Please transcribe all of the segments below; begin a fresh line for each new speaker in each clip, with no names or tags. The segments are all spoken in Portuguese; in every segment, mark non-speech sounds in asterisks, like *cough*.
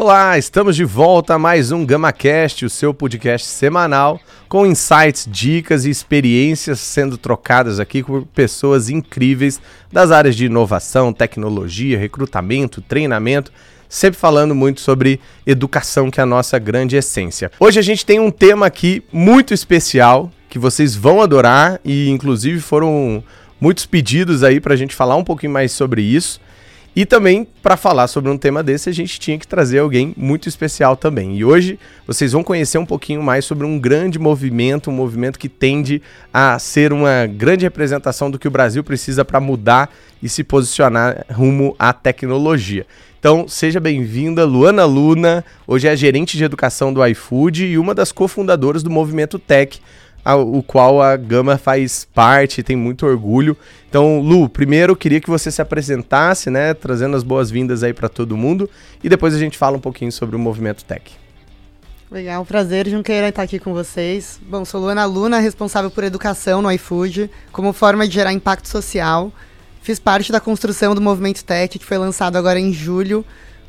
Olá, estamos de volta a mais um GamaCast, o seu podcast semanal com insights, dicas e experiências sendo trocadas aqui por pessoas incríveis das áreas de inovação, tecnologia, recrutamento, treinamento, sempre falando muito sobre educação, que é a nossa grande essência. Hoje a gente tem um tema aqui muito especial que vocês vão adorar e inclusive foram muitos pedidos aí para a gente falar um pouquinho mais sobre isso. E também, para falar sobre um tema desse, a gente tinha que trazer alguém muito especial também. E hoje vocês vão conhecer um pouquinho mais sobre um grande movimento, um movimento que tende a ser uma grande representação do que o Brasil precisa para mudar e se posicionar rumo à tecnologia. Então, seja bem-vinda, Luana Luna. Hoje é gerente de educação do iFood e uma das cofundadoras do Movimento Tech, o qual a Gama faz parte, tem muito orgulho. Então, Lu, primeiro queria que você se apresentasse, né, trazendo as boas-vindas aí para todo mundo, e depois a gente fala um pouquinho sobre o movimento Tech.
Legal, prazer, Junqueira, estar aqui com vocês. Bom, sou Luana Luna, responsável por educação no iFood, como forma de gerar impacto social. Fiz parte da construção do Movimento Tech, que foi lançado agora em julho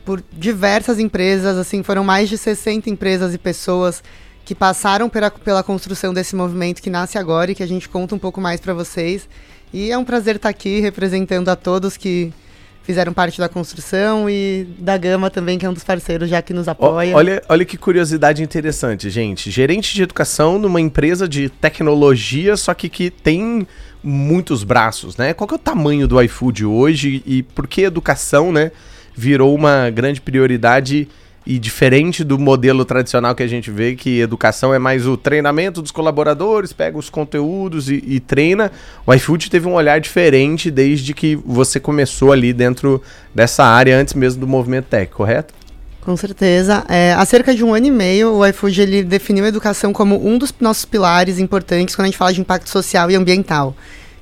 por diversas empresas, assim, foram mais de 60 empresas e pessoas que passaram pela, pela construção desse movimento que nasce agora e que a gente conta um pouco mais para vocês. E é um prazer estar aqui representando a todos que fizeram parte da construção e da Gama também, que é um dos parceiros já que nos apoia.
Olha, olha que curiosidade interessante, gente. Gerente de educação numa empresa de tecnologia, só que que tem muitos braços, né? Qual que é o tamanho do iFood hoje e por que educação, né, virou uma grande prioridade e diferente do modelo tradicional que a gente vê, que educação é mais o treinamento dos colaboradores, pega os conteúdos e, e treina, o iFood teve um olhar diferente desde que você começou ali dentro dessa área, antes mesmo do movimento tech, correto?
Com certeza. É, há cerca de um ano e meio, o iFood ele definiu a educação como um dos nossos pilares importantes quando a gente fala de impacto social e ambiental.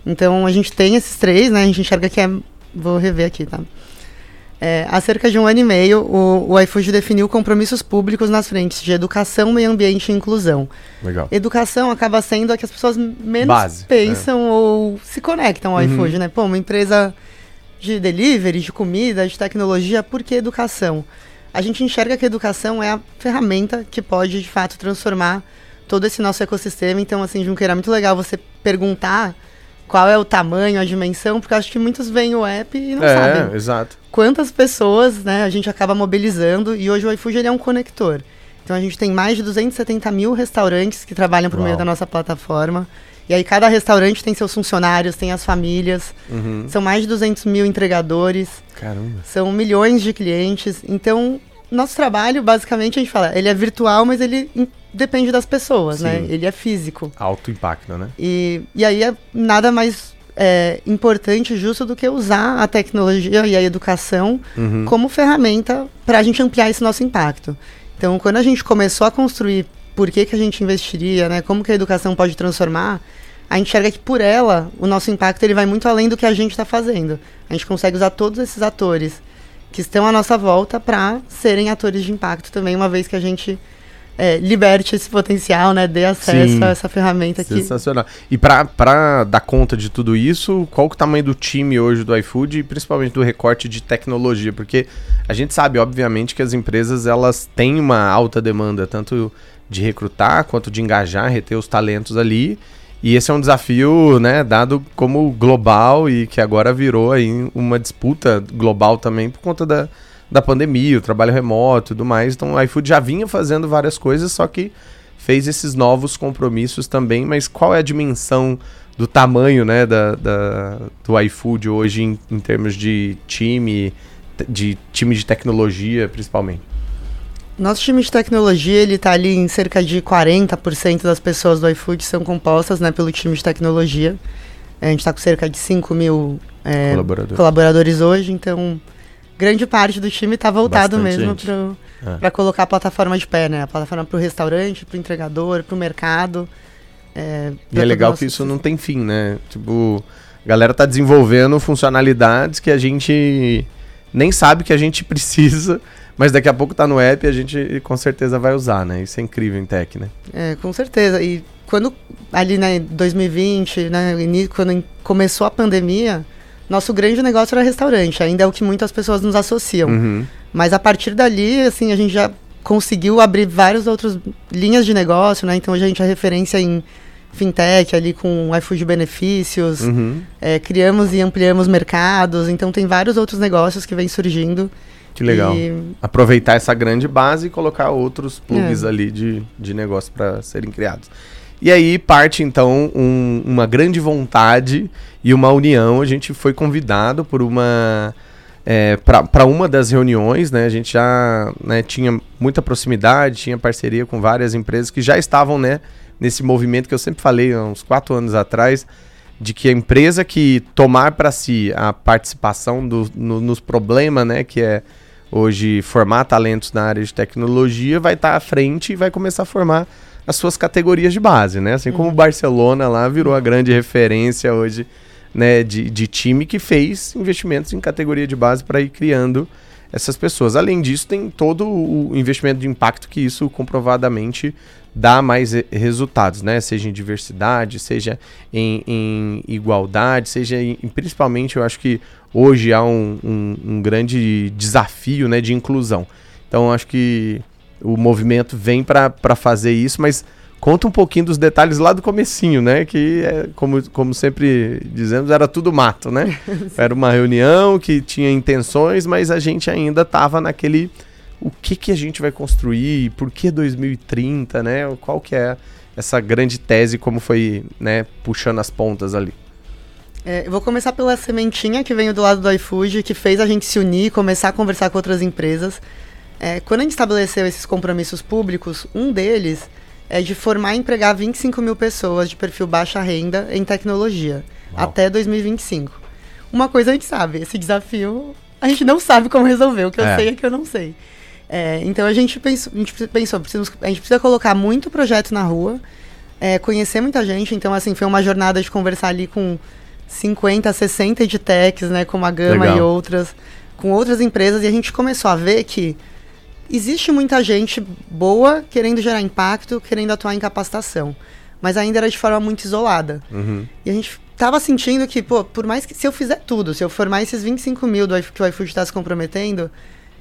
Então, a gente tem esses três, né? A gente enxerga que é... Vou rever aqui, tá? É, há cerca de um ano e meio, o, o iFood definiu compromissos públicos nas frentes de educação, meio ambiente e inclusão.
Legal.
Educação acaba sendo a que as pessoas menos
Base,
pensam é. ou se conectam ao uhum. iFood, né? Pô, uma empresa de delivery, de comida, de tecnologia, por que educação? A gente enxerga que a educação é a ferramenta que pode, de fato, transformar todo esse nosso ecossistema. Então, assim, Junqueira, é muito legal você perguntar qual é o tamanho, a dimensão, porque acho que muitos veem o app e não
é,
sabem.
exato.
Quantas pessoas, né, a gente acaba mobilizando e hoje o iFood ele é um conector. Então a gente tem mais de 270 mil restaurantes que trabalham por Uau. meio da nossa plataforma. E aí cada restaurante tem seus funcionários, tem as famílias. Uhum. São mais de 200 mil entregadores.
Caramba.
São milhões de clientes. Então, nosso trabalho, basicamente, a gente fala, ele é virtual, mas ele depende das pessoas, né? Sim. né? Ele é físico.
Alto impacto, né?
E, e aí é nada mais é, importante justo do que usar a tecnologia e a educação uhum. como ferramenta para a gente ampliar esse nosso impacto. Então, quando a gente começou a construir por que, que a gente investiria, né? Como que a educação pode transformar, a gente enxerga que por ela o nosso impacto ele vai muito além do que a gente está fazendo. A gente consegue usar todos esses atores que estão à nossa volta para serem atores de impacto também, uma vez que a gente é, liberte esse potencial, né? Dê acesso Sim, a essa ferramenta aqui.
Sensacional. E para dar conta de tudo isso, qual é o tamanho do time hoje do iFood e principalmente do recorte de tecnologia? Porque a gente sabe, obviamente, que as empresas elas têm uma alta demanda, tanto de recrutar quanto de engajar, reter os talentos ali. E esse é um desafio, né, dado como global e que agora virou aí uma disputa global também por conta da, da pandemia, o trabalho remoto e tudo mais. Então o iFood já vinha fazendo várias coisas, só que fez esses novos compromissos também. Mas qual é a dimensão do tamanho né, da, da do iFood hoje em, em termos de time, de time de tecnologia, principalmente?
Nosso time de tecnologia, ele está ali em cerca de 40% das pessoas do iFood são compostas né, pelo time de tecnologia. A gente está com cerca de 5 mil é, colaboradores. colaboradores hoje, então grande parte do time está voltado Bastante mesmo para é. colocar a plataforma de pé, né? A plataforma para o restaurante, para o entregador, para o mercado.
É, e é legal que isso não tem fim, né? Tipo, a galera tá desenvolvendo funcionalidades que a gente nem sabe que a gente *laughs* precisa, mas daqui a pouco tá no app e a gente com certeza vai usar, né? Isso é incrível em tech, né?
É, com certeza. E quando ali, né, 2020, né, quando começou a pandemia, nosso grande negócio era restaurante. Ainda é o que muitas pessoas nos associam. Uhum. Mas a partir dali, assim, a gente já conseguiu abrir várias outras linhas de negócio, né? Então hoje a gente é referência em fintech ali com iFood benefícios, uhum. é, criamos e ampliamos mercados, então tem vários outros negócios que vêm surgindo.
Que legal. E... Aproveitar essa grande base e colocar outros plugs é. ali de, de negócio para serem criados. E aí parte então um, uma grande vontade e uma união. A gente foi convidado por uma é, para uma das reuniões, né? A gente já né, tinha muita proximidade, tinha parceria com várias empresas que já estavam né, nesse movimento que eu sempre falei há uns quatro anos atrás, de que a empresa que tomar para si a participação do, no, nos problemas, né, que é hoje formar talentos na área de tecnologia, vai estar tá à frente e vai começar a formar as suas categorias de base, né? Assim uhum. como o Barcelona lá virou a grande referência hoje, né, de, de time que fez investimentos em categoria de base para ir criando essas pessoas. Além disso, tem todo o investimento de impacto que isso comprovadamente dá mais resultados, né? Seja em diversidade, seja em, em igualdade, seja em, principalmente, eu acho que hoje há um, um, um grande desafio, né, de inclusão. Então, acho que o movimento vem para fazer isso, mas conta um pouquinho dos detalhes lá do comecinho, né? Que, é, como, como sempre dizemos, era tudo mato, né? *laughs* era uma reunião que tinha intenções, mas a gente ainda estava naquele... O que, que a gente vai construir? Por que 2030, né? Qual que é essa grande tese, como foi, né, puxando as pontas ali?
É, eu vou começar pela sementinha que veio do lado do iFood, que fez a gente se unir, começar a conversar com outras empresas. É, quando a gente estabeleceu esses compromissos públicos, um deles é de formar e empregar 25 mil pessoas de perfil baixa renda em tecnologia Uau. até 2025. Uma coisa a gente sabe, esse desafio a gente não sabe como resolver, o que eu é. sei é que eu não sei. É, então a gente pensou, a gente pensou precisamos, a gente precisa colocar muito projeto na rua, é, conhecer muita gente, então assim, foi uma jornada de conversar ali com 50, 60 edtechs, né, como a Gama Legal. e outras, com outras empresas, e a gente começou a ver que existe muita gente boa querendo gerar impacto, querendo atuar em capacitação, mas ainda era de forma muito isolada. Uhum. E a gente tava sentindo que, pô, por mais que se eu fizer tudo, se eu formar esses 25 mil do que o iFood está se comprometendo,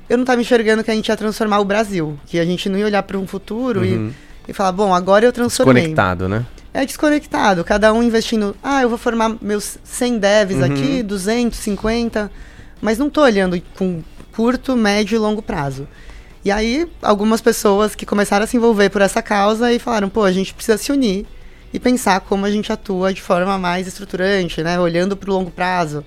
eu não estava enxergando que a gente ia transformar o Brasil, que a gente não ia olhar para um futuro uhum. e, e falar, bom, agora eu transformei.
Desconectado, né?
É desconectado, cada um investindo, ah, eu vou formar meus 100 devs uhum. aqui, 250, mas não estou olhando com curto, médio e longo prazo. E aí, algumas pessoas que começaram a se envolver por essa causa e falaram, pô, a gente precisa se unir e pensar como a gente atua de forma mais estruturante, né? Olhando para o longo prazo.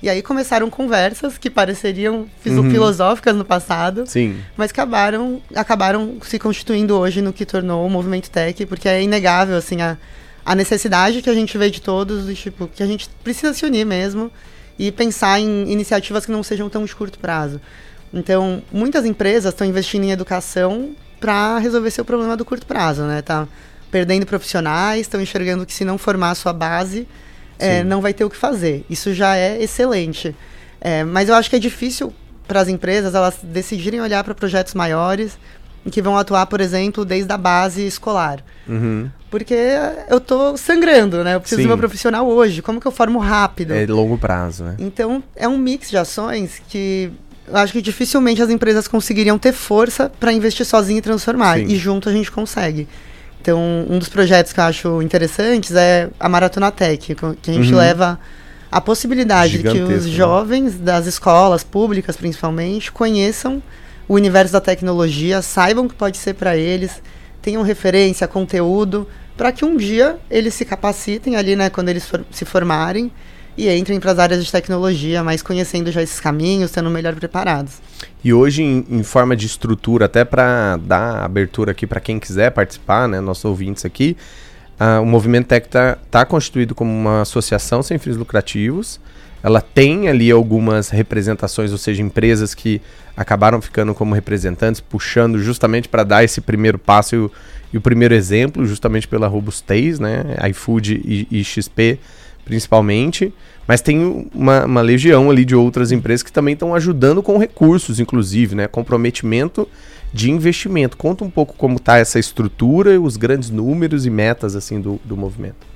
E aí começaram conversas que pareceriam uhum. filosóficas no passado,
Sim.
mas acabaram, acabaram se constituindo hoje no que tornou o movimento tech, porque é inegável assim a, a necessidade que a gente vê de todos, de, tipo, que a gente precisa se unir mesmo e pensar em iniciativas que não sejam tão de curto prazo. Então, muitas empresas estão investindo em educação para resolver seu problema do curto prazo, né? Tá perdendo profissionais, estão enxergando que se não formar a sua base, é, não vai ter o que fazer. Isso já é excelente. É, mas eu acho que é difícil para as empresas elas decidirem olhar para projetos maiores que vão atuar, por exemplo, desde a base escolar. Uhum. Porque eu estou sangrando, né? Eu preciso Sim. do meu profissional hoje. Como que eu formo rápido?
É longo prazo, né?
Então, é um mix de ações que acho que dificilmente as empresas conseguiriam ter força para investir sozinho e transformar. Sim. E junto a gente consegue. Então, um dos projetos que eu acho interessantes é a Maratona Tech, que a gente uhum. leva a possibilidade de que os né? jovens das escolas públicas, principalmente, conheçam o universo da tecnologia, saibam o que pode ser para eles, tenham referência, conteúdo, para que um dia eles se capacitem ali, né, quando eles for, se formarem e entrem para as áreas de tecnologia, mas conhecendo já esses caminhos, sendo melhor preparados.
E hoje, em, em forma de estrutura, até para dar abertura aqui para quem quiser participar, né, nossos ouvintes aqui, uh, o Movimento Tech está tá constituído como uma associação sem fins lucrativos. ela tem ali algumas representações, ou seja, empresas que acabaram ficando como representantes, puxando justamente para dar esse primeiro passo e o, e o, primeiro exemplo, justamente pela robustez, né? iFood e, e XP principalmente. Mas tem uma, uma, legião ali de outras empresas que também estão ajudando com recursos, inclusive, né? Comprometimento de investimento. Conta um pouco como está essa estrutura, os grandes números e metas assim do, do movimento.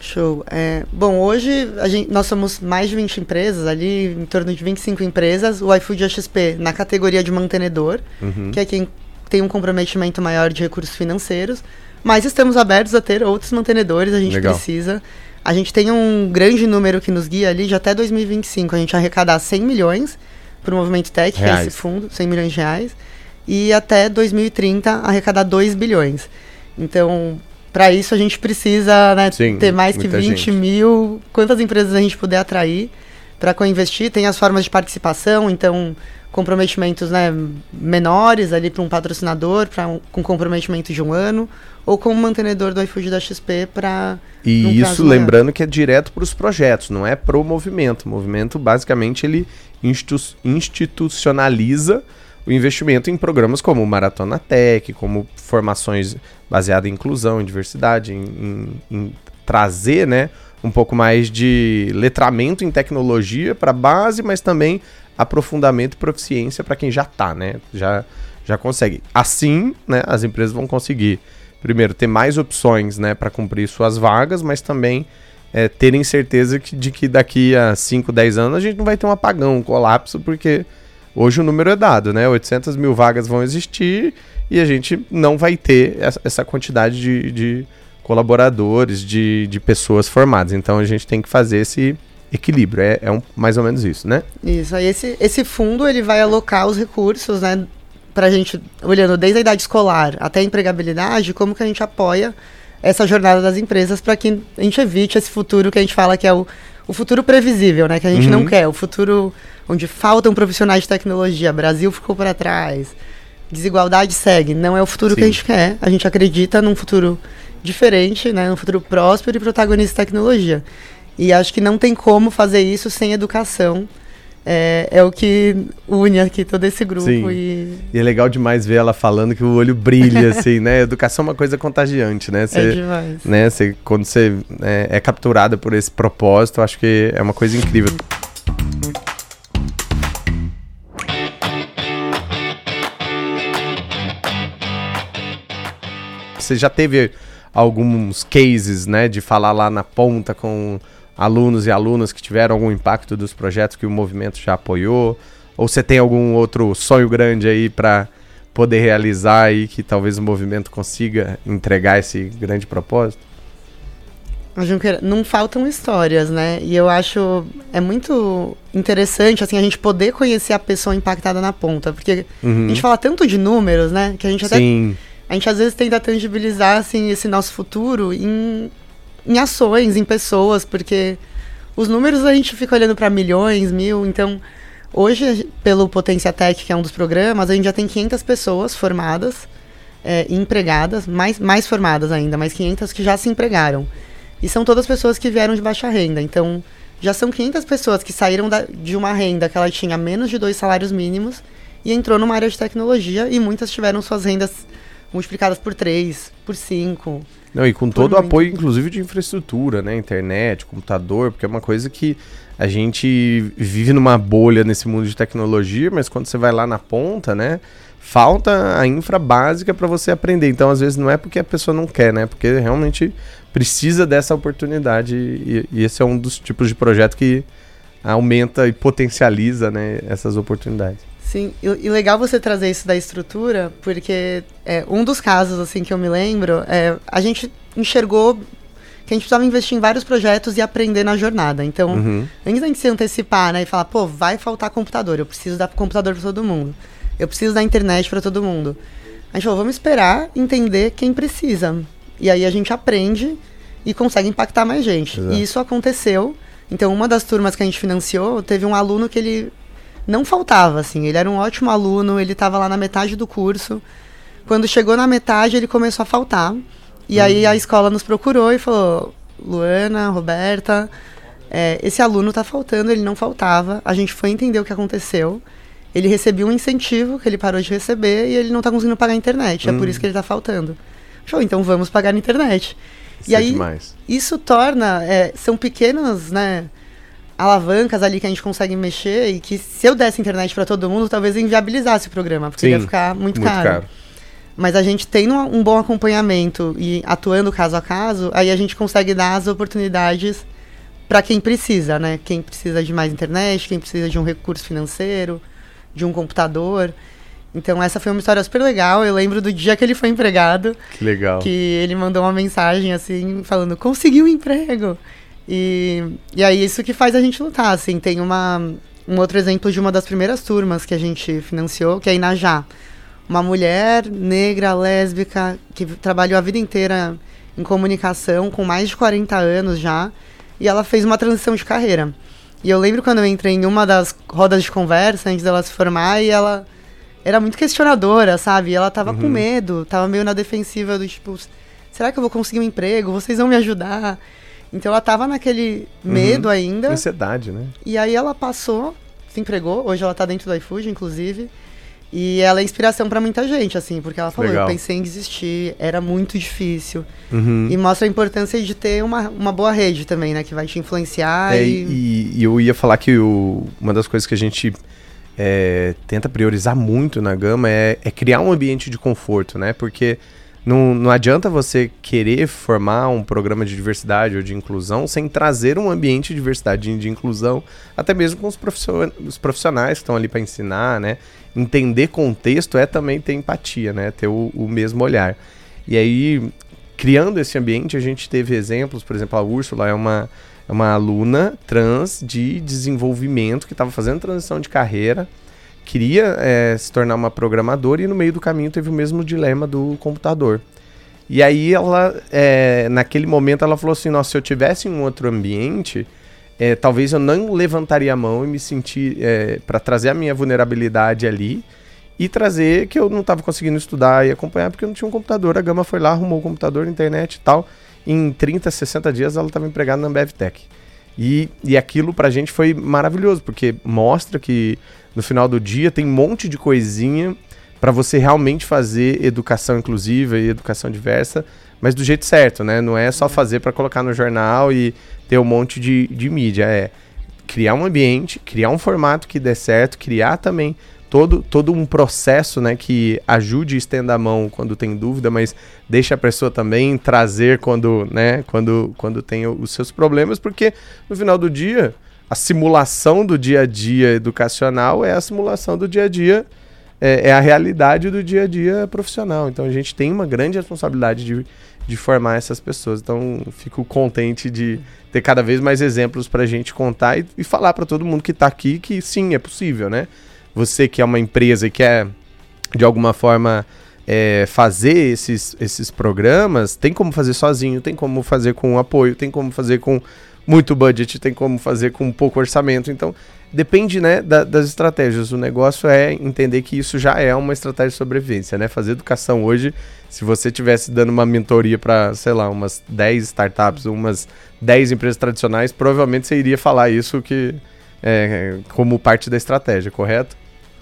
Show. É, bom, hoje gente, nós somos mais de 20 empresas, ali em torno de 25 empresas. O iFood XP na categoria de mantenedor, uhum. que é quem tem um comprometimento maior de recursos financeiros. Mas estamos abertos a ter outros mantenedores, a gente Legal. precisa. A gente tem um grande número que nos guia ali de até 2025. A gente arrecadar 100 milhões para o Movimento Tech, reais. que é esse fundo, 100 milhões de reais. E até 2030 arrecadar 2 bilhões. Então, para isso a gente precisa né, Sim, ter mais que 20 gente. mil. Quantas empresas a gente puder atrair para co-investir? Tem as formas de participação, então comprometimentos né, menores ali para um patrocinador, pra um, com comprometimento de um ano, ou como mantenedor do iFood da XP para.
E isso lembrando que é direto para os projetos, não é para o movimento. O movimento basicamente ele institu institucionaliza o investimento em programas como Maratona Tech, como formações baseadas em inclusão, em diversidade, em, em, em trazer né, um pouco mais de letramento em tecnologia para base, mas também aprofundamento e proficiência para quem já está, né? Já, já consegue. Assim, né, as empresas vão conseguir, primeiro, ter mais opções né, para cumprir suas vagas, mas também é, terem certeza que, de que daqui a 5, 10 anos a gente não vai ter um apagão, um colapso, porque Hoje o número é dado, né? 800 mil vagas vão existir e a gente não vai ter essa quantidade de, de colaboradores, de, de pessoas formadas. Então a gente tem que fazer esse equilíbrio. É, é um, mais ou menos isso, né?
Isso. Aí esse, esse fundo ele vai alocar os recursos, né? Pra gente, olhando desde a idade escolar até a empregabilidade, como que a gente apoia essa jornada das empresas para que a gente evite esse futuro que a gente fala que é o, o futuro previsível, né? Que a gente uhum. não quer. O futuro onde faltam profissionais de tecnologia. Brasil ficou para trás. Desigualdade segue. Não é o futuro Sim. que a gente quer. A gente acredita num futuro diferente, né? Num futuro próspero e protagonista de tecnologia. E acho que não tem como fazer isso sem educação. É, é, o que une aqui todo esse grupo.
E... e... é legal demais ver ela falando que o olho brilha, *laughs* assim, né? Educação é uma coisa contagiante, né? Cê,
é demais.
Né? Cê, quando você é, é capturada por esse propósito, acho que é uma coisa incrível. Você já teve alguns cases, né, de falar lá na ponta com alunos e alunas que tiveram algum impacto dos projetos que o movimento já apoiou? Ou você tem algum outro sonho grande aí para poder realizar e que talvez o movimento consiga entregar esse grande propósito?
Junqueira, não faltam histórias, né? E eu acho é muito interessante assim a gente poder conhecer a pessoa impactada na ponta, porque uhum. a gente fala tanto de números, né? Que a gente até Sim a gente às vezes tenta tangibilizar assim, esse nosso futuro em, em ações, em pessoas, porque os números a gente fica olhando para milhões, mil, então hoje, pelo Potência Tech, que é um dos programas, a gente já tem 500 pessoas formadas é, empregadas, mais, mais formadas ainda, mais 500 que já se empregaram. E são todas pessoas que vieram de baixa renda, então já são 500 pessoas que saíram da, de uma renda que ela tinha menos de dois salários mínimos e entrou numa área de tecnologia e muitas tiveram suas rendas multiplicadas por 3, por 5.
Não, e com todo o apoio, inclusive, de infraestrutura, né? Internet, computador, porque é uma coisa que a gente vive numa bolha nesse mundo de tecnologia, mas quando você vai lá na ponta, né? Falta a infra básica para você aprender. Então, às vezes, não é porque a pessoa não quer, né? Porque realmente precisa dessa oportunidade. E, e esse é um dos tipos de projeto que aumenta e potencializa né, essas oportunidades.
Sim, e, legal você trazer isso da estrutura, porque é, um dos casos assim que eu me lembro, é, a gente enxergou que a gente precisava investir em vários projetos e aprender na jornada. Então, uhum. antes da gente se antecipar né, e falar, pô, vai faltar computador, eu preciso dar computador para todo mundo, eu preciso da internet para todo mundo. A gente falou, vamos esperar entender quem precisa. E aí a gente aprende e consegue impactar mais gente. Exato. E isso aconteceu. Então, uma das turmas que a gente financiou, teve um aluno que ele não faltava, assim. Ele era um ótimo aluno, ele estava lá na metade do curso. Quando chegou na metade, ele começou a faltar. E uhum. aí a escola nos procurou e falou: Luana, Roberta, é, esse aluno está faltando, ele não faltava, a gente foi entender o que aconteceu, ele recebeu um incentivo que ele parou de receber e ele não está conseguindo pagar a internet, hum. é por isso hum. que ele está faltando. Show, então vamos pagar a internet.
Isso e é aí, demais.
isso torna, é, são pequenos, né, alavancas ali que a gente consegue mexer e que se eu desse internet para todo mundo, talvez inviabilizasse o programa, porque Sim, ia ficar muito, muito caro. caro. Mas a gente tendo um bom acompanhamento e atuando caso a caso, aí a gente consegue dar as oportunidades para quem precisa, né? Quem precisa de mais internet, quem precisa de um recurso financeiro, de um computador. Então essa foi uma história super legal. Eu lembro do dia que ele foi empregado.
Que legal.
Que ele mandou uma mensagem assim, falando, conseguiu um emprego. E, e aí isso que faz a gente lutar, assim. Tem uma, um outro exemplo de uma das primeiras turmas que a gente financiou, que é a Inajá uma mulher negra, lésbica, que trabalhou a vida inteira em comunicação, com mais de 40 anos já, e ela fez uma transição de carreira. E eu lembro quando eu entrei em uma das rodas de conversa antes dela se formar e ela era muito questionadora, sabe? E ela tava uhum. com medo, tava meio na defensiva do tipo, será que eu vou conseguir um emprego? Vocês vão me ajudar? Então ela tava naquele uhum. medo uhum. ainda.
Ansiedade, né?
E aí ela passou, se empregou, hoje ela tá dentro do iFood, inclusive. E ela é inspiração para muita gente, assim, porque ela falou, Legal. eu pensei em desistir, era muito difícil. Uhum. E mostra a importância de ter uma, uma boa rede também, né? Que vai te influenciar.
É, e... e... eu ia falar que o, uma das coisas que a gente é, tenta priorizar muito na gama é, é criar um ambiente de conforto, né? Porque não, não adianta você querer formar um programa de diversidade ou de inclusão sem trazer um ambiente de diversidade e de inclusão, até mesmo com os, os profissionais que estão ali para ensinar, né? Entender contexto é também ter empatia, né? Ter o, o mesmo olhar. E aí, criando esse ambiente, a gente teve exemplos, por exemplo, a Úrsula é uma, é uma aluna trans de desenvolvimento que estava fazendo transição de carreira queria é, se tornar uma programadora e no meio do caminho teve o mesmo dilema do computador. E aí ela, é, naquele momento, ela falou assim, nossa, se eu tivesse em um outro ambiente, é, talvez eu não levantaria a mão e me sentir é, para trazer a minha vulnerabilidade ali e trazer que eu não estava conseguindo estudar e acompanhar porque eu não tinha um computador. A Gama foi lá, arrumou o computador, internet e tal. Em 30, 60 dias ela estava empregada na BevTech. E, e aquilo pra gente foi maravilhoso, porque mostra que no final do dia tem um monte de coisinha para você realmente fazer educação inclusiva e educação diversa, mas do jeito certo, né? Não é só fazer para colocar no jornal e ter um monte de, de mídia, é criar um ambiente, criar um formato que dê certo, criar também todo, todo um processo né, que ajude e estenda a mão quando tem dúvida, mas deixa a pessoa também trazer quando, né, quando, quando tem os seus problemas, porque no final do dia, a simulação do dia a dia educacional é a simulação do dia a dia, é, é a realidade do dia a dia profissional. Então a gente tem uma grande responsabilidade de, de formar essas pessoas. Então fico contente de ter cada vez mais exemplos para a gente contar e, e falar para todo mundo que está aqui que sim, é possível, né? você que é uma empresa e quer, de alguma forma, é, fazer esses, esses programas, tem como fazer sozinho, tem como fazer com apoio, tem como fazer com muito budget, tem como fazer com pouco orçamento. Então, depende né, da, das estratégias. O negócio é entender que isso já é uma estratégia de sobrevivência, né? Fazer educação hoje, se você tivesse dando uma mentoria para, sei lá, umas 10 startups, umas 10 empresas tradicionais, provavelmente você iria falar isso que é, como parte da estratégia, correto?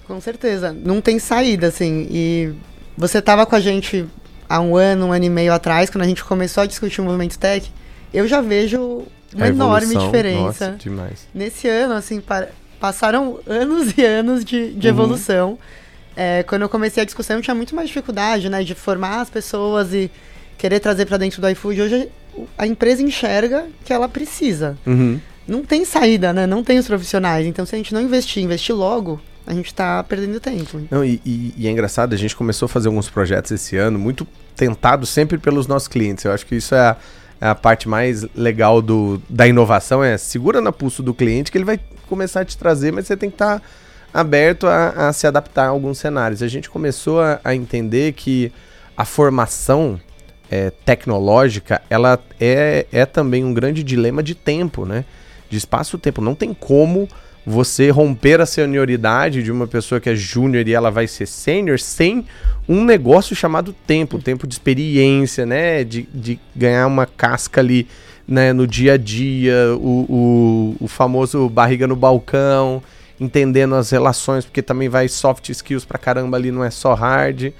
Com certeza. Não tem saída, assim. E você estava com a gente há um ano, um ano e meio atrás, quando a gente começou a discutir o movimento tech. Eu já vejo uma enorme diferença.
Nossa, demais.
Nesse ano, assim, passaram anos e anos de, de uhum. evolução. É, quando eu comecei a discussão, eu tinha muito mais dificuldade, né, de formar as pessoas e querer trazer para dentro do iFood. Hoje a empresa enxerga que ela precisa. Uhum. Não tem saída, né? Não tem os profissionais. Então, se a gente não investir, investir logo, a gente está perdendo tempo.
Não, e, e, e, é engraçado, a gente começou a fazer alguns projetos esse ano, muito tentado sempre pelos nossos clientes. Eu acho que isso é a, é a parte mais legal do, da inovação, é segura na pulso do cliente que ele vai começar a te trazer, mas você tem que estar tá aberto a, a, se adaptar a alguns cenários. A gente começou a, a entender que a formação é, tecnológica, ela é, é também um grande dilema de tempo, né? De espaço-tempo. Não tem como você romper a senioridade de uma pessoa que é júnior e ela vai ser sênior sem um negócio chamado tempo, tempo de experiência, né? De, de ganhar uma casca ali né, no dia a dia, o, o, o famoso barriga no balcão, entendendo as relações, porque também vai soft skills pra caramba ali, não é só hard.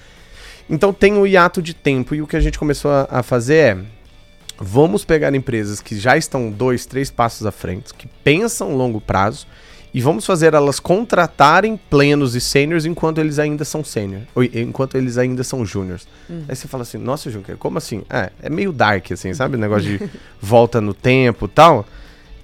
Então tem o hiato de tempo e o que a gente começou a, a fazer é vamos pegar empresas que já estão dois, três passos à frente, que pensam longo prazo e vamos fazer elas contratarem plenos e sêniores enquanto eles ainda são sênior, enquanto eles ainda são júniors. Hum. Aí você fala assim, nossa, Junker, como assim? É, é meio dark, assim, sabe? O negócio de *laughs* volta no tempo tal.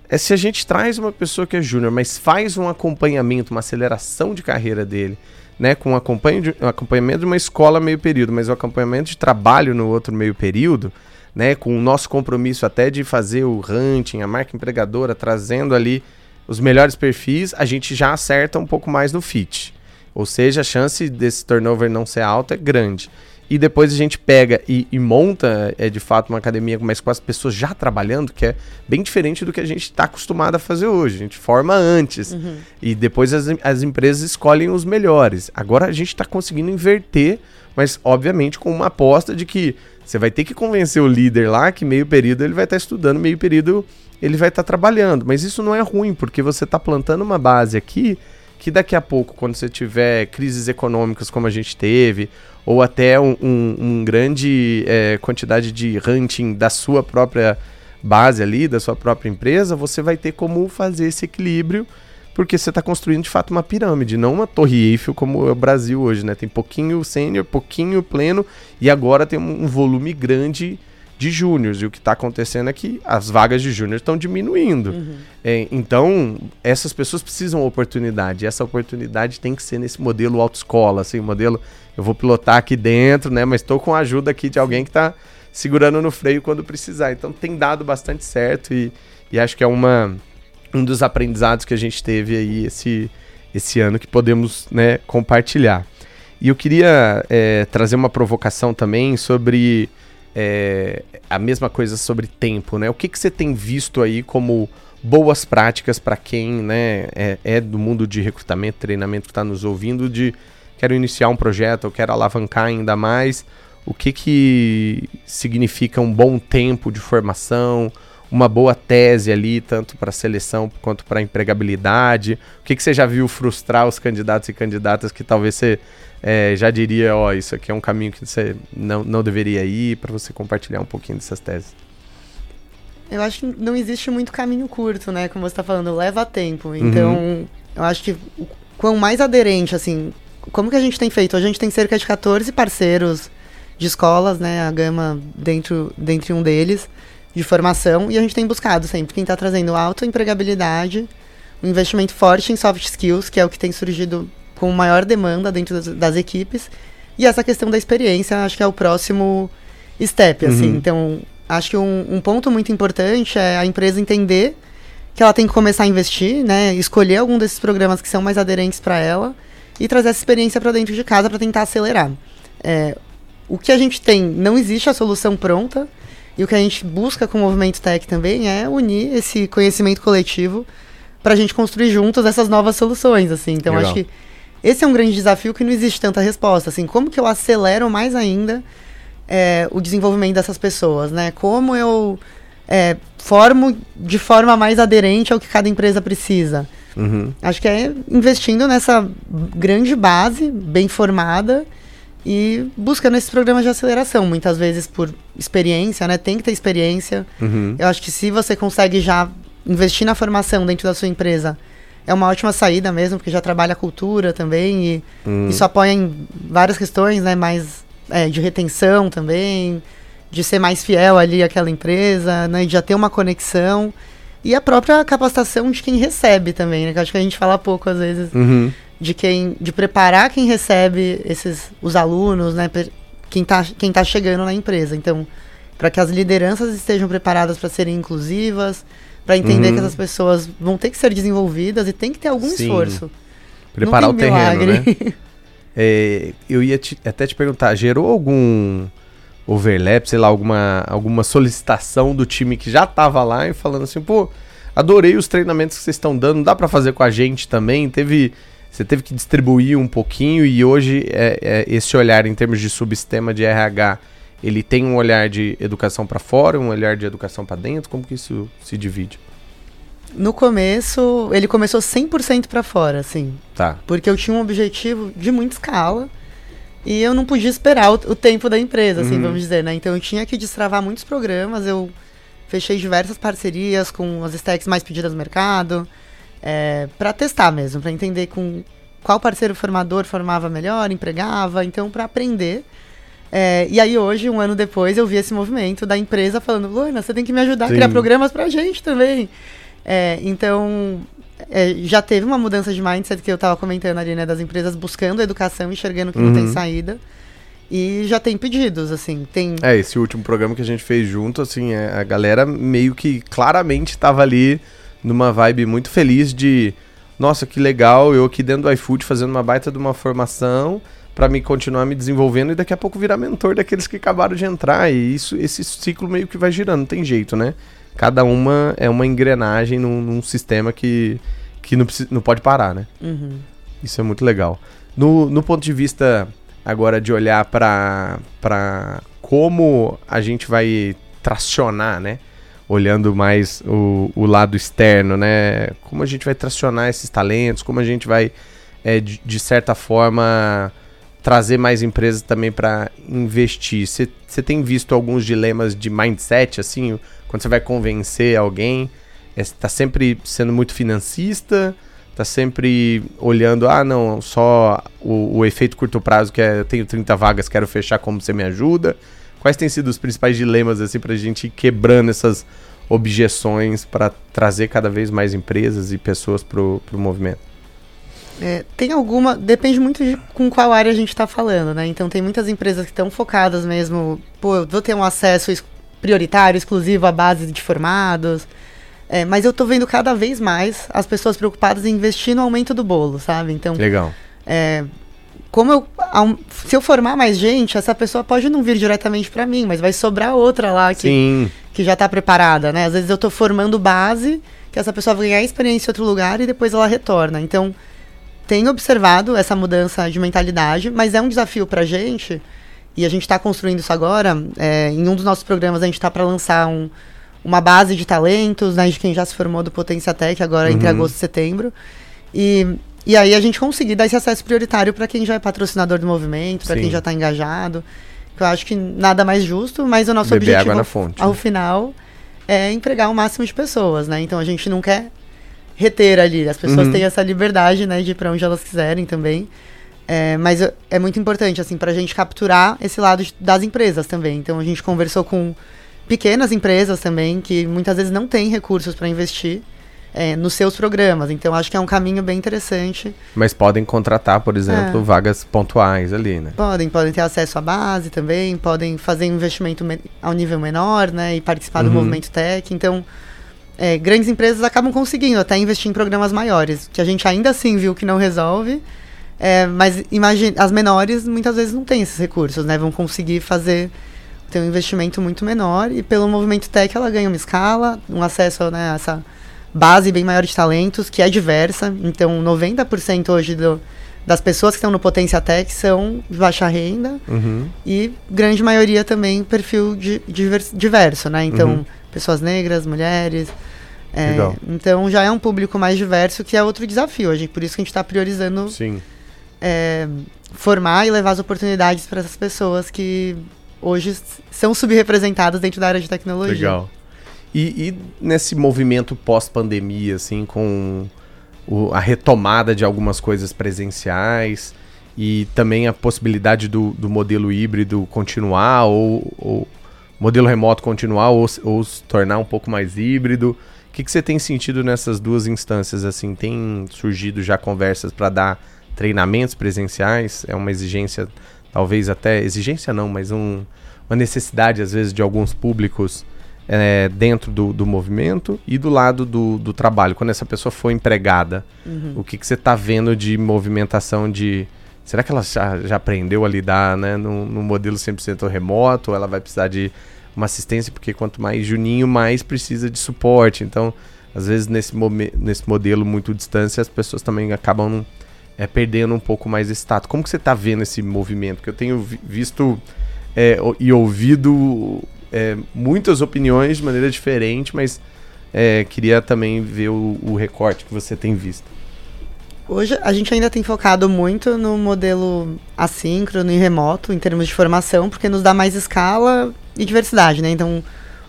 É se a gente traz uma pessoa que é júnior, mas faz um acompanhamento, uma aceleração de carreira dele, né? Com um acompanhamento de uma escola meio período, mas o acompanhamento de trabalho no outro meio período, né? Com o nosso compromisso até de fazer o hunting, a marca empregadora, trazendo ali os melhores perfis, a gente já acerta um pouco mais no fit. Ou seja, a chance desse turnover não ser alta é grande. E depois a gente pega e, e monta, é de fato, uma academia mas com as pessoas já trabalhando, que é bem diferente do que a gente está acostumado a fazer hoje. A gente forma antes. Uhum. E depois as, as empresas escolhem os melhores. Agora a gente está conseguindo inverter, mas obviamente com uma aposta de que você vai ter que convencer o líder lá que meio período ele vai estar tá estudando, meio período ele vai estar tá trabalhando. Mas isso não é ruim, porque você está plantando uma base aqui que daqui a pouco, quando você tiver crises econômicas como a gente teve, ou até um, um, um grande é, quantidade de hunting da sua própria base ali, da sua própria empresa, você vai ter como fazer esse equilíbrio, porque você está construindo de fato uma pirâmide, não uma torre Eiffel como é o Brasil hoje, né? Tem pouquinho sênior, pouquinho pleno, e agora tem um volume grande de júniores. E o que está acontecendo é que as vagas de júnior estão diminuindo. Uhum. É, então, essas pessoas precisam de oportunidade. E essa oportunidade tem que ser nesse modelo autoescola, assim, modelo eu vou pilotar aqui dentro, né? Mas estou com a ajuda aqui de alguém que está segurando no freio quando precisar. Então tem dado bastante certo e, e acho que é uma, um dos aprendizados que a gente teve aí esse, esse ano que podemos né, compartilhar. E eu queria é, trazer uma provocação também sobre é, a mesma coisa sobre tempo, né? O que, que você tem visto aí como boas práticas para quem né, é, é, do mundo de recrutamento, treinamento que está nos ouvindo, de quero iniciar um projeto, ou quero alavancar ainda mais, o que, que significa um bom tempo de formação, uma boa tese ali, tanto para seleção quanto para empregabilidade? O que, que você já viu frustrar os candidatos e candidatas que talvez você é, já diria, ó, oh, isso aqui é um caminho que você não, não deveria ir, para você compartilhar um pouquinho dessas teses?
Eu acho que não existe muito caminho curto, né? Como você está falando, leva tempo. Então, uhum. eu acho que o quão mais aderente, assim, como que a gente tem feito? A gente tem cerca de 14 parceiros de escolas, né? A Gama dentro, dentre um deles, de formação, e a gente tem buscado sempre quem está trazendo alta empregabilidade, um investimento forte em soft skills, que é o que tem surgido com maior demanda dentro das, das, equipes. E essa questão da experiência, acho que é o próximo step, assim. Uhum. Então, acho que um, um, ponto muito importante é a empresa entender que ela tem que começar a investir, né? Escolher algum desses programas que são mais aderentes para ela e trazer essa experiência para dentro de casa para tentar acelerar. É, o que a gente tem, não existe a solução pronta. E o que a gente busca com o Movimento Tech também é unir esse conhecimento coletivo para a gente construir juntos essas novas soluções, assim. Então, Legal. acho que esse é um grande desafio que não existe tanta resposta. Assim, como que eu acelero mais ainda é, o desenvolvimento dessas pessoas, né? Como eu é, formo de forma mais aderente ao que cada empresa precisa. Uhum. Acho que é investindo nessa grande base, bem formada, e buscando esses programas de aceleração, muitas vezes por experiência, né? Tem que ter experiência. Uhum. Eu acho que se você consegue já investir na formação dentro da sua empresa é uma ótima saída mesmo, porque já trabalha a cultura também e hum. isso apoia em várias questões, né? Mais é, de retenção também, de ser mais fiel ali àquela empresa, né? De já ter uma conexão. E a própria capacitação de quem recebe também, né? Que acho que a gente fala pouco às vezes uhum. De quem. de preparar quem recebe esses os alunos, né? Quem está quem tá chegando na empresa. Então, para que as lideranças estejam preparadas para serem inclusivas, para entender uhum. que essas pessoas vão ter que ser desenvolvidas e tem que ter algum Sim. esforço.
Preparar o terreno, né? *laughs* é, eu ia te, até te perguntar, gerou algum overlap, sei lá, alguma, alguma solicitação do time que já estava lá e falando assim, pô, Adorei os treinamentos que vocês estão dando. Dá para fazer com a gente também. Teve, você teve que distribuir um pouquinho e hoje é, é, esse olhar em termos de subsistema de RH, ele tem um olhar de educação para fora, um olhar de educação para dentro. Como que isso se divide?
No começo, ele começou 100% para fora, assim.
Tá.
Porque eu tinha um objetivo de muita escala e eu não podia esperar o, o tempo da empresa, assim, uhum. vamos dizer, né? Então eu tinha que destravar muitos programas, eu fechei diversas parcerias com as stacks mais pedidas no mercado, é, para testar mesmo, para entender com qual parceiro formador formava melhor, empregava, então para aprender. É, e aí hoje, um ano depois, eu vi esse movimento da empresa falando, Luana, você tem que me ajudar Sim. a criar programas pra gente também. É, então, é, já teve uma mudança de mindset que eu estava comentando ali, né? Das empresas buscando educação, enxergando que uhum. não tem uhum. saída. E já tem pedidos, assim, tem...
É, esse último programa que a gente fez junto, assim, é, a galera meio que claramente estava ali numa vibe muito feliz de... Nossa, que legal, eu aqui dentro do iFood fazendo uma baita de uma formação para me continuar me desenvolvendo e daqui a pouco virar mentor daqueles que acabaram de entrar. E isso, esse ciclo meio que vai girando, não tem jeito, né? cada uma é uma engrenagem num, num sistema que, que não, não pode parar, né?
Uhum.
Isso é muito legal. No, no ponto de vista agora de olhar para como a gente vai tracionar, né? Olhando mais o, o lado externo, né? Como a gente vai tracionar esses talentos, como a gente vai, é, de, de certa forma, trazer mais empresas também para investir. Você tem visto alguns dilemas de mindset, assim? quando você vai convencer alguém, está é, sempre sendo muito financista, está sempre olhando, ah, não, só o, o, efeito curto prazo, que é eu tenho 30 vagas, quero fechar, como você me ajuda? Quais têm sido os principais dilemas, assim, para a gente ir quebrando essas objeções para trazer cada vez mais empresas e pessoas para o movimento?
É, tem alguma. Depende muito de com qual área a gente está falando, né? Então tem muitas empresas que estão focadas mesmo. Pô, eu vou ter um acesso prioritário, exclusivo à base de formados. É, mas eu tô vendo cada vez mais as pessoas preocupadas em investir no aumento do bolo, sabe? Então.
Legal.
É, como eu. Se eu formar mais gente, essa pessoa pode não vir diretamente para mim, mas vai sobrar outra lá que,
Sim.
que já tá preparada, né? Às vezes eu tô formando base, que essa pessoa vai ganhar experiência em outro lugar e depois ela retorna. Então, tenho observado essa mudança de mentalidade, mas é um desafio pra gente e a gente está construindo isso agora. É, em um dos nossos programas, a gente está para lançar um, uma base de talentos, né, de quem já se formou do Potência Tech, agora uhum. entre agosto e setembro. E, e aí a gente conseguir dar esse acesso prioritário para quem já é patrocinador do movimento, para quem já está engajado. Eu acho que nada mais justo, mas o nosso
Beber
objetivo
água na fonte,
ao, ao final é empregar o máximo de pessoas, né? Então a gente não quer reter ali. As pessoas uhum. têm essa liberdade, né, de ir para onde elas quiserem também. É, mas é muito importante, assim, para a gente capturar esse lado de, das empresas também. Então, a gente conversou com pequenas empresas também, que muitas vezes não têm recursos para investir é, nos seus programas. Então, acho que é um caminho bem interessante.
Mas podem contratar, por exemplo, é. vagas pontuais ali, né?
Podem, podem ter acesso à base também, podem fazer investimento ao nível menor, né? E participar uhum. do movimento tech. Então, é, grandes empresas acabam conseguindo até investir em programas maiores, que a gente ainda assim viu que não resolve é, mas imagine, as menores muitas vezes não têm esses recursos, né? Vão conseguir fazer ter um investimento muito menor e pelo movimento tech ela ganha uma escala, um acesso né, a essa base bem maior de talentos, que é diversa. Então, 90% hoje do, das pessoas que estão no Potência Tech são de baixa renda
uhum.
e grande maioria também perfil de, diverso, né? Então, uhum. pessoas negras, mulheres. É, então já é um público mais diverso que é outro desafio. Gente, por isso que a gente está priorizando
Sim
é, formar e levar as oportunidades para essas pessoas que hoje são subrepresentadas dentro da área de tecnologia.
Legal. E, e nesse movimento pós-pandemia, assim, com o, a retomada de algumas coisas presenciais e também a possibilidade do, do modelo híbrido continuar ou, ou modelo remoto continuar ou, ou se tornar um pouco mais híbrido. O que, que você tem sentido nessas duas instâncias? Assim, tem surgido já conversas para dar treinamentos presenciais, é uma exigência, talvez até, exigência não, mas um, uma necessidade às vezes de alguns públicos é, dentro do, do movimento e do lado do, do trabalho, quando essa pessoa for empregada, uhum. o que, que você está vendo de movimentação de... Será que ela já, já aprendeu a lidar né, no, no modelo 100% remoto? Ou ela vai precisar de uma assistência? Porque quanto mais juninho, mais precisa de suporte. Então, às vezes nesse, nesse modelo muito distância, as pessoas também acabam é, perdendo um pouco mais esse status. Como que você está vendo esse movimento? Porque eu tenho visto é, e ouvido é, muitas opiniões de maneira diferente, mas é, queria também ver o, o recorte que você tem visto.
Hoje a gente ainda tem focado muito no modelo assíncrono e remoto em termos de formação, porque nos dá mais escala e diversidade, né? Então,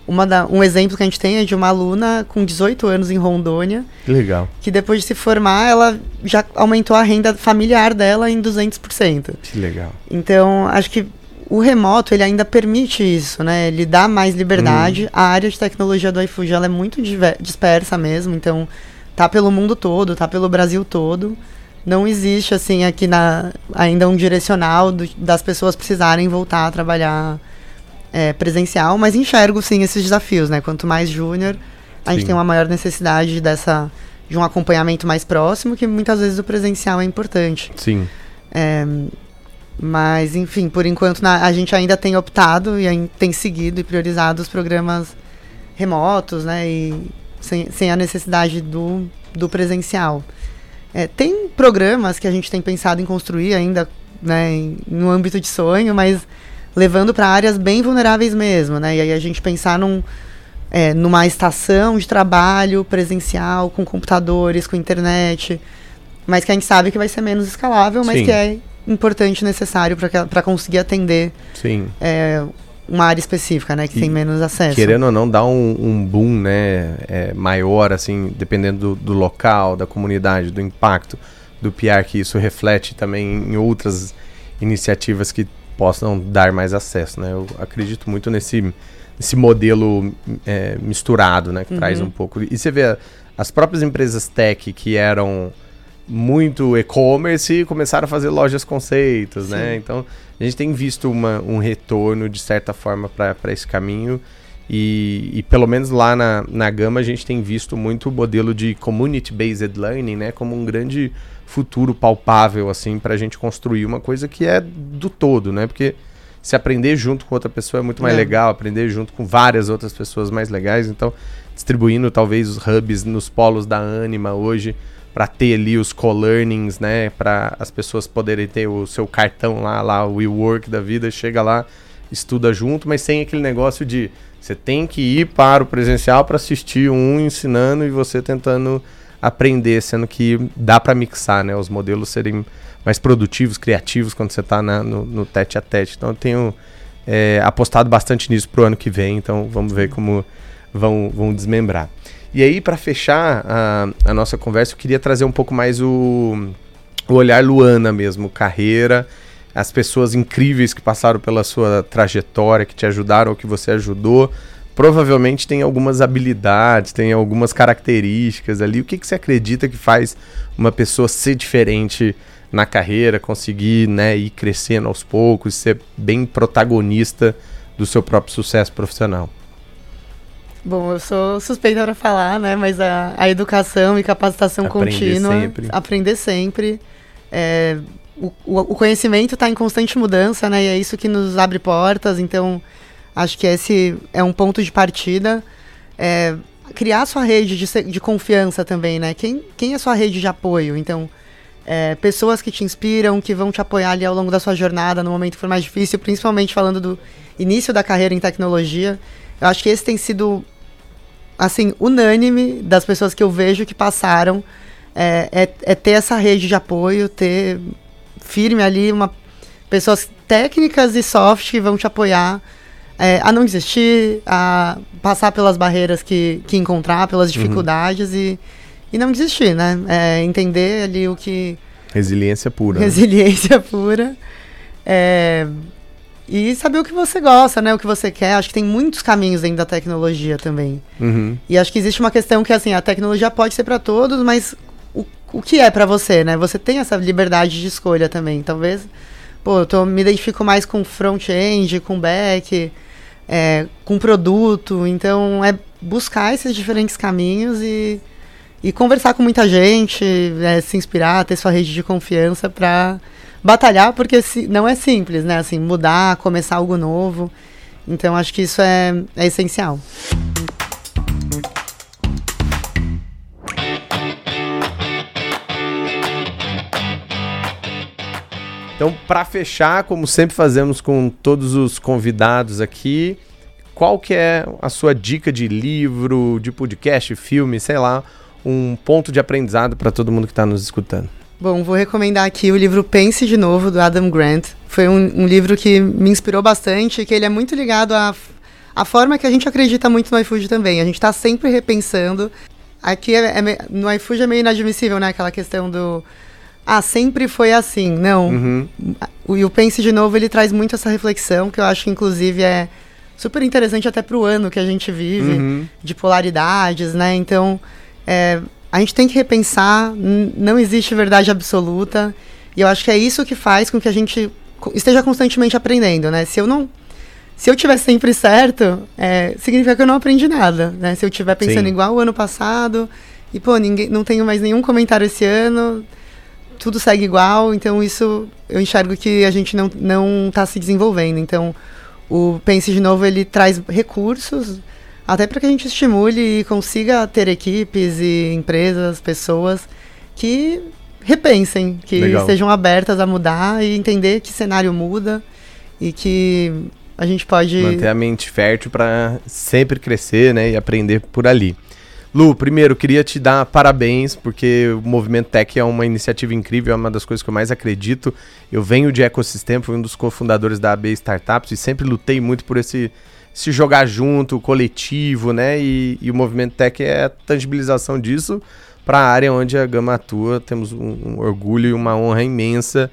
uma da, um exemplo que a gente tem é de uma aluna com 18 anos em Rondônia.
Que legal.
Que depois de se formar, ela já aumentou a renda familiar dela em 200%.
Que legal.
Então, acho que o remoto, ele ainda permite isso, né? Ele dá mais liberdade. Hum. A área de tecnologia do iFood, ela é muito dispersa mesmo, então tá pelo mundo todo, tá pelo Brasil todo. Não existe, assim, aqui na, ainda um direcional do, das pessoas precisarem voltar a trabalhar é, presencial, mas enxergo sim esses desafios, né? Quanto mais júnior, a sim. gente tem uma maior necessidade dessa de um acompanhamento mais próximo, que muitas vezes o presencial é importante.
Sim.
É, mas, enfim, por enquanto na, a gente ainda tem optado e tem seguido e priorizado os programas remotos, né? E sem, sem a necessidade do, do presencial. É, tem programas que a gente tem pensado em construir ainda, né, no âmbito de sonho, mas levando para áreas bem vulneráveis mesmo, né? E aí a gente pensar num, é, numa estação de trabalho presencial, com computadores, com internet, mas que a gente sabe que vai ser menos escalável, mas Sim. que é importante necessário para conseguir atender
Sim.
É, uma área específica, né? Que e, tem menos acesso.
Querendo ou não, dá um, um boom, né? É, maior, assim, dependendo do, do, local, da comunidade, do impacto do PR, que isso reflete também em outras iniciativas que possam dar mais acesso, né? Eu acredito muito nesse, nesse modelo é, misturado, né? Que uhum. traz um pouco... E você vê as próprias empresas tech que eram muito e-commerce começaram a fazer lojas conceitos, né? Sim. né? Então a gente tem visto uma, um retorno de certa forma para esse caminho e, e, pelo menos lá na, na Gama a gente tem visto muito o modelo de community-based learning, né? Como um grande futuro palpável, assim, para a gente construir uma coisa que é do todo, né? Porque se aprender junto com outra pessoa é muito mais é. legal, aprender junto com várias outras pessoas mais legais. Então, distribuindo talvez os hubs nos polos da Anima hoje, para ter ali os co-learnings, né? Para as pessoas poderem ter o seu cartão lá, lá o WeWork da vida, chega lá, estuda junto, mas sem aquele negócio de você tem que ir para o presencial para assistir um ensinando e você tentando aprender, sendo que dá para mixar, né? Os modelos serem mais produtivos, criativos quando você está no, no tete a tete. Então eu tenho é, apostado bastante nisso pro ano que vem, então vamos ver como vão, vão desmembrar. E aí, para fechar a, a, nossa conversa, eu queria trazer um pouco mais o, o olhar Luana mesmo, carreira, as pessoas incríveis que passaram pela sua trajetória, que te ajudaram, que você ajudou provavelmente tem algumas habilidades, tem algumas características ali. O que, que você acredita que faz uma pessoa ser diferente na carreira, conseguir né, ir crescendo aos poucos, ser bem protagonista do seu próprio sucesso profissional?
Bom, eu sou suspeita para falar, né? Mas a, a educação e capacitação aprender contínua, sempre. aprender sempre. É, o, o conhecimento está em constante mudança, né? E é isso que nos abre portas. Então, Acho que esse é um ponto de partida. É, criar sua rede de, de confiança também, né? Quem, quem é sua rede de apoio? Então, é, pessoas que te inspiram, que vão te apoiar ali ao longo da sua jornada, no momento que for mais difícil, principalmente falando do início da carreira em tecnologia. Eu acho que esse tem sido, assim, unânime das pessoas que eu vejo que passaram. É, é, é ter essa rede de apoio, ter firme ali uma pessoas técnicas e soft que vão te apoiar é, a não desistir, a passar pelas barreiras que, que encontrar, pelas uhum. dificuldades uhum. e, e não desistir, né? É, entender ali o que.
Resiliência pura.
Né? Resiliência né? pura. É, e saber o que você gosta, né? O que você quer. Acho que tem muitos caminhos dentro da tecnologia também.
Uhum.
E acho que existe uma questão que, assim, a tecnologia pode ser para todos, mas o, o que é para você, né? Você tem essa liberdade de escolha também. Talvez, pô, eu tô, me identifico mais com front-end, com back é, com produto. Então, é buscar esses diferentes caminhos e, e conversar com muita gente, é, se inspirar, ter sua rede de confiança para batalhar, porque não é simples, né? Assim, mudar, começar algo novo. Então, acho que isso é, é essencial.
Então, para fechar, como sempre fazemos com todos os convidados aqui, qual que é a sua dica de livro, de podcast, filme, sei lá, um ponto de aprendizado para todo mundo que está nos escutando?
Bom, vou recomendar aqui o livro Pense de Novo, do Adam Grant. Foi um, um livro que me inspirou bastante, que ele é muito ligado à, à forma que a gente acredita muito no iFood também. A gente está sempre repensando. Aqui é, é, no iFood é meio inadmissível, né? Aquela questão do ah, sempre foi assim. Não. Uhum. O, e o Pense de Novo, ele traz muito essa reflexão, que eu acho que, inclusive, é super interessante até para o ano que a gente vive, uhum. de polaridades, né? Então, é, a gente tem que repensar, não existe verdade absoluta, e eu acho que é isso que faz com que a gente esteja constantemente aprendendo, né? Se eu não... Se eu tiver sempre certo, é, significa que eu não aprendi nada, né? Se eu estiver pensando Sim. igual o ano passado, e, pô, ninguém, não tenho mais nenhum comentário esse ano tudo segue igual, então isso eu enxergo que a gente não não está se desenvolvendo. Então, o Pense de Novo ele traz recursos até para que a gente estimule e consiga ter equipes e empresas, pessoas que repensem, que Legal. estejam abertas a mudar e entender que cenário muda e que a gente pode
manter a mente fértil para sempre crescer, né, e aprender por ali. Lu, primeiro, queria te dar parabéns, porque o Movimento Tech é uma iniciativa incrível, é uma das coisas que eu mais acredito. Eu venho de ecossistema, fui um dos cofundadores da AB Startups e sempre lutei muito por esse se jogar junto, coletivo, né? E, e, o Movimento Tech é a tangibilização disso para a área onde a Gama atua. Temos um, um orgulho e uma honra imensa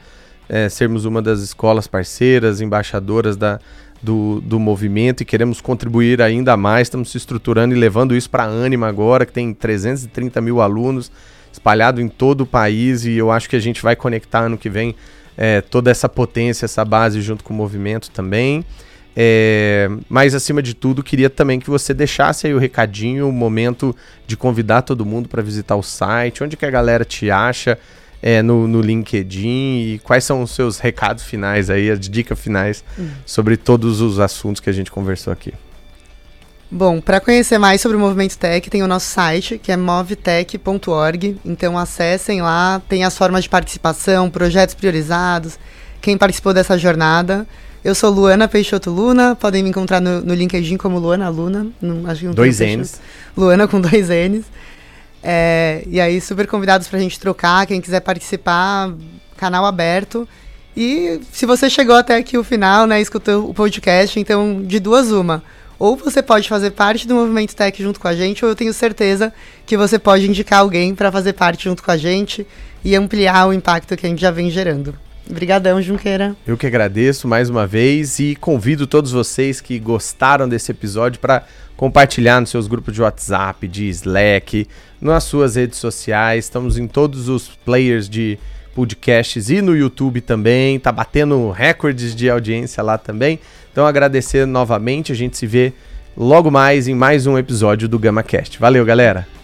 é, sermos uma das escolas parceiras, embaixadoras da, do, do movimento e queremos contribuir ainda mais. Estamos se estruturando e levando isso para a Anima agora, que tem 330 mil alunos espalhado em todo o país e eu acho que a gente vai conectar ano que vem é, toda essa potência, essa base junto com o movimento também. É, mas acima de tudo, queria também que você deixasse aí o recadinho, o momento de convidar todo mundo para visitar o site, onde que a galera te acha, é, no, no LinkedIn e quais são os seus recados finais aí, as dicas finais uhum. sobre todos os assuntos que a gente conversou aqui.
Bom, para conhecer mais sobre o Movimento Tech, tem o nosso site, que é movetech.org. Então acessem lá, tem as formas de participação, projetos priorizados, quem participou dessa jornada. Eu sou Luana Peixoto Luna, podem me encontrar no, no LinkedIn como Luana Luna.
Não, acho que não dois N's.
Luana com dois N's. É, e aí, super convidados para a gente trocar. Quem quiser participar, canal aberto. E se você chegou até aqui o final, né, escutou o podcast, então de duas uma. Ou você pode fazer parte do Movimento Tech junto com a gente, ou eu tenho certeza que você pode indicar alguém para fazer parte junto com a gente e ampliar o impacto que a gente já vem gerando. Obrigadão, Junqueira.
Eu que agradeço mais uma vez e convido todos vocês que gostaram desse episódio para compartilhar nos seus grupos de WhatsApp, de Slack, nas suas redes sociais. Estamos em todos os players de podcasts e no YouTube também. Tá batendo recordes de audiência lá também. Então agradecer novamente, a gente se vê logo mais em mais um episódio do GamaCast. Valeu, galera.